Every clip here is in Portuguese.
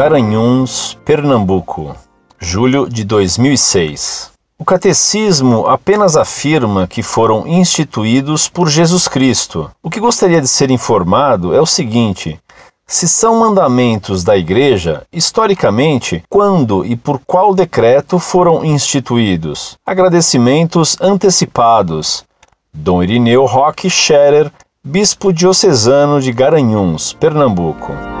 Garanhuns, Pernambuco, julho de 2006. O catecismo apenas afirma que foram instituídos por Jesus Cristo. O que gostaria de ser informado é o seguinte: se são mandamentos da Igreja, historicamente, quando e por qual decreto foram instituídos? Agradecimentos antecipados. Dom Irineu Roque Scherer, Bispo Diocesano de Garanhuns, Pernambuco.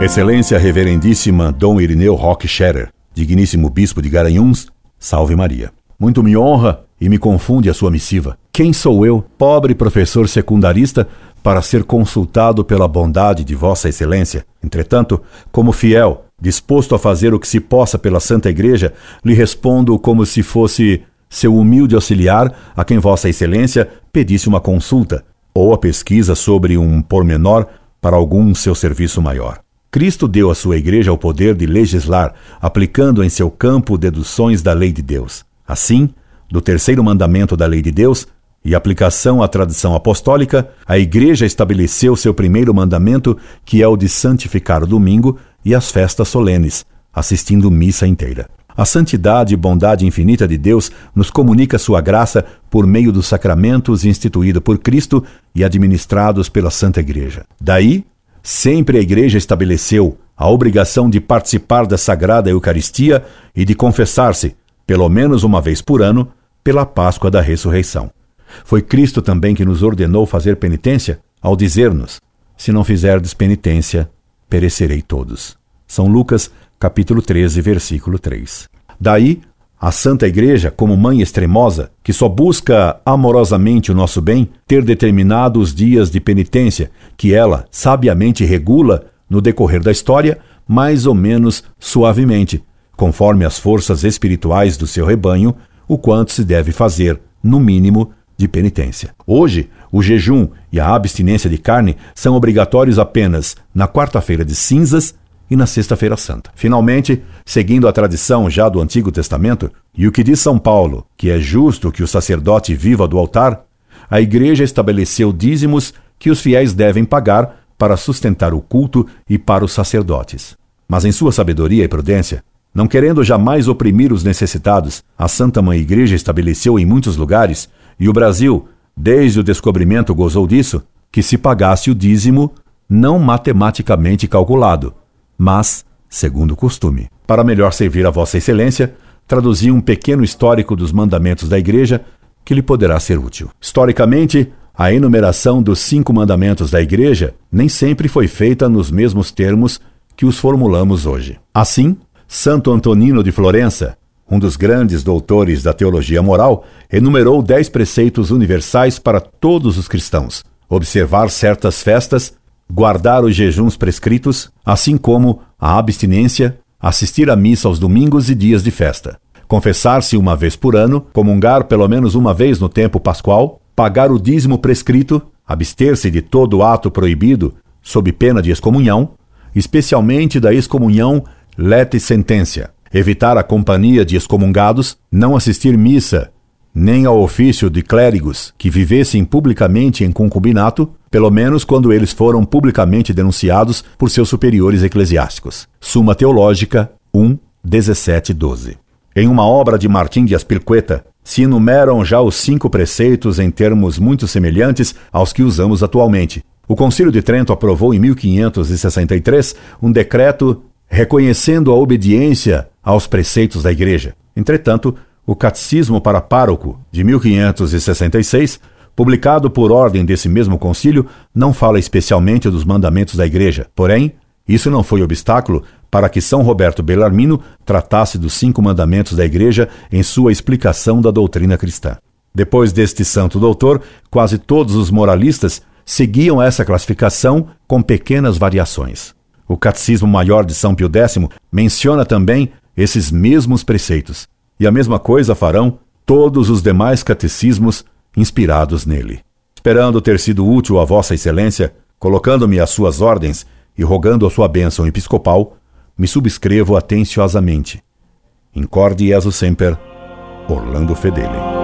Excelência Reverendíssima Dom Irineu Roque Scherer, digníssimo Bispo de Garanhuns, salve Maria. Muito me honra e me confunde a sua missiva. Quem sou eu, pobre professor secundarista, para ser consultado pela bondade de Vossa Excelência? Entretanto, como fiel, disposto a fazer o que se possa pela Santa Igreja, lhe respondo como se fosse seu humilde auxiliar a quem Vossa Excelência pedisse uma consulta ou a pesquisa sobre um pormenor para algum seu serviço maior. Cristo deu à sua Igreja o poder de legislar, aplicando em seu campo deduções da lei de Deus. Assim, do terceiro mandamento da lei de Deus e aplicação à tradição apostólica, a Igreja estabeleceu seu primeiro mandamento, que é o de santificar o domingo e as festas solenes, assistindo missa inteira. A santidade e bondade infinita de Deus nos comunica sua graça por meio dos sacramentos instituídos por Cristo e administrados pela Santa Igreja. Daí, sempre a Igreja estabeleceu a obrigação de participar da Sagrada Eucaristia e de confessar-se, pelo menos uma vez por ano, pela Páscoa da Ressurreição. Foi Cristo também que nos ordenou fazer penitência ao dizer-nos: Se não fizerdes penitência, perecerei todos. São Lucas, capítulo 13, versículo 3. Daí, a Santa Igreja, como mãe extremosa, que só busca amorosamente o nosso bem, ter determinado os dias de penitência, que ela sabiamente regula no decorrer da história, mais ou menos suavemente, conforme as forças espirituais do seu rebanho o quanto se deve fazer, no mínimo, de penitência. Hoje, o jejum e a abstinência de carne são obrigatórios apenas na quarta-feira de cinzas e na Sexta-feira Santa. Finalmente, seguindo a tradição já do Antigo Testamento, e o que diz São Paulo, que é justo que o sacerdote viva do altar, a Igreja estabeleceu dízimos que os fiéis devem pagar para sustentar o culto e para os sacerdotes. Mas em sua sabedoria e prudência, não querendo jamais oprimir os necessitados, a Santa Mãe Igreja estabeleceu em muitos lugares, e o Brasil, desde o descobrimento, gozou disso, que se pagasse o dízimo não matematicamente calculado, mas segundo o costume. Para melhor servir a Vossa Excelência, traduzi um pequeno histórico dos mandamentos da Igreja que lhe poderá ser útil. Historicamente, a enumeração dos cinco mandamentos da Igreja nem sempre foi feita nos mesmos termos que os formulamos hoje. Assim, Santo Antonino de Florença, um dos grandes doutores da teologia moral, enumerou dez preceitos universais para todos os cristãos: observar certas festas, guardar os jejuns prescritos, assim como a abstinência, assistir à missa aos domingos e dias de festa, confessar-se uma vez por ano, comungar pelo menos uma vez no tempo pascual, pagar o dízimo prescrito, abster-se de todo ato proibido, sob pena de excomunhão, especialmente da excomunhão lete sentença, evitar a companhia de excomungados, não assistir missa, nem ao ofício de clérigos que vivessem publicamente em concubinato, pelo menos quando eles foram publicamente denunciados por seus superiores eclesiásticos. Suma Teológica 1, 17, 12. Em uma obra de Martim de Aspirqueta, se enumeram já os cinco preceitos em termos muito semelhantes aos que usamos atualmente. O Concílio de Trento aprovou em 1563 um decreto reconhecendo a obediência aos preceitos da Igreja. Entretanto, o Catecismo para Pároco, de 1566, publicado por ordem desse mesmo concílio, não fala especialmente dos mandamentos da Igreja. Porém, isso não foi obstáculo para que São Roberto Bellarmino tratasse dos cinco mandamentos da Igreja em sua explicação da doutrina cristã. Depois deste santo doutor, quase todos os moralistas seguiam essa classificação com pequenas variações. O Catecismo Maior de São Pio X menciona também esses mesmos preceitos, e a mesma coisa farão todos os demais catecismos inspirados nele. Esperando ter sido útil a Vossa Excelência, colocando-me às suas ordens e rogando a sua bênção episcopal, me subscrevo atenciosamente. Incorde Jesus Semper, Orlando Fedeli.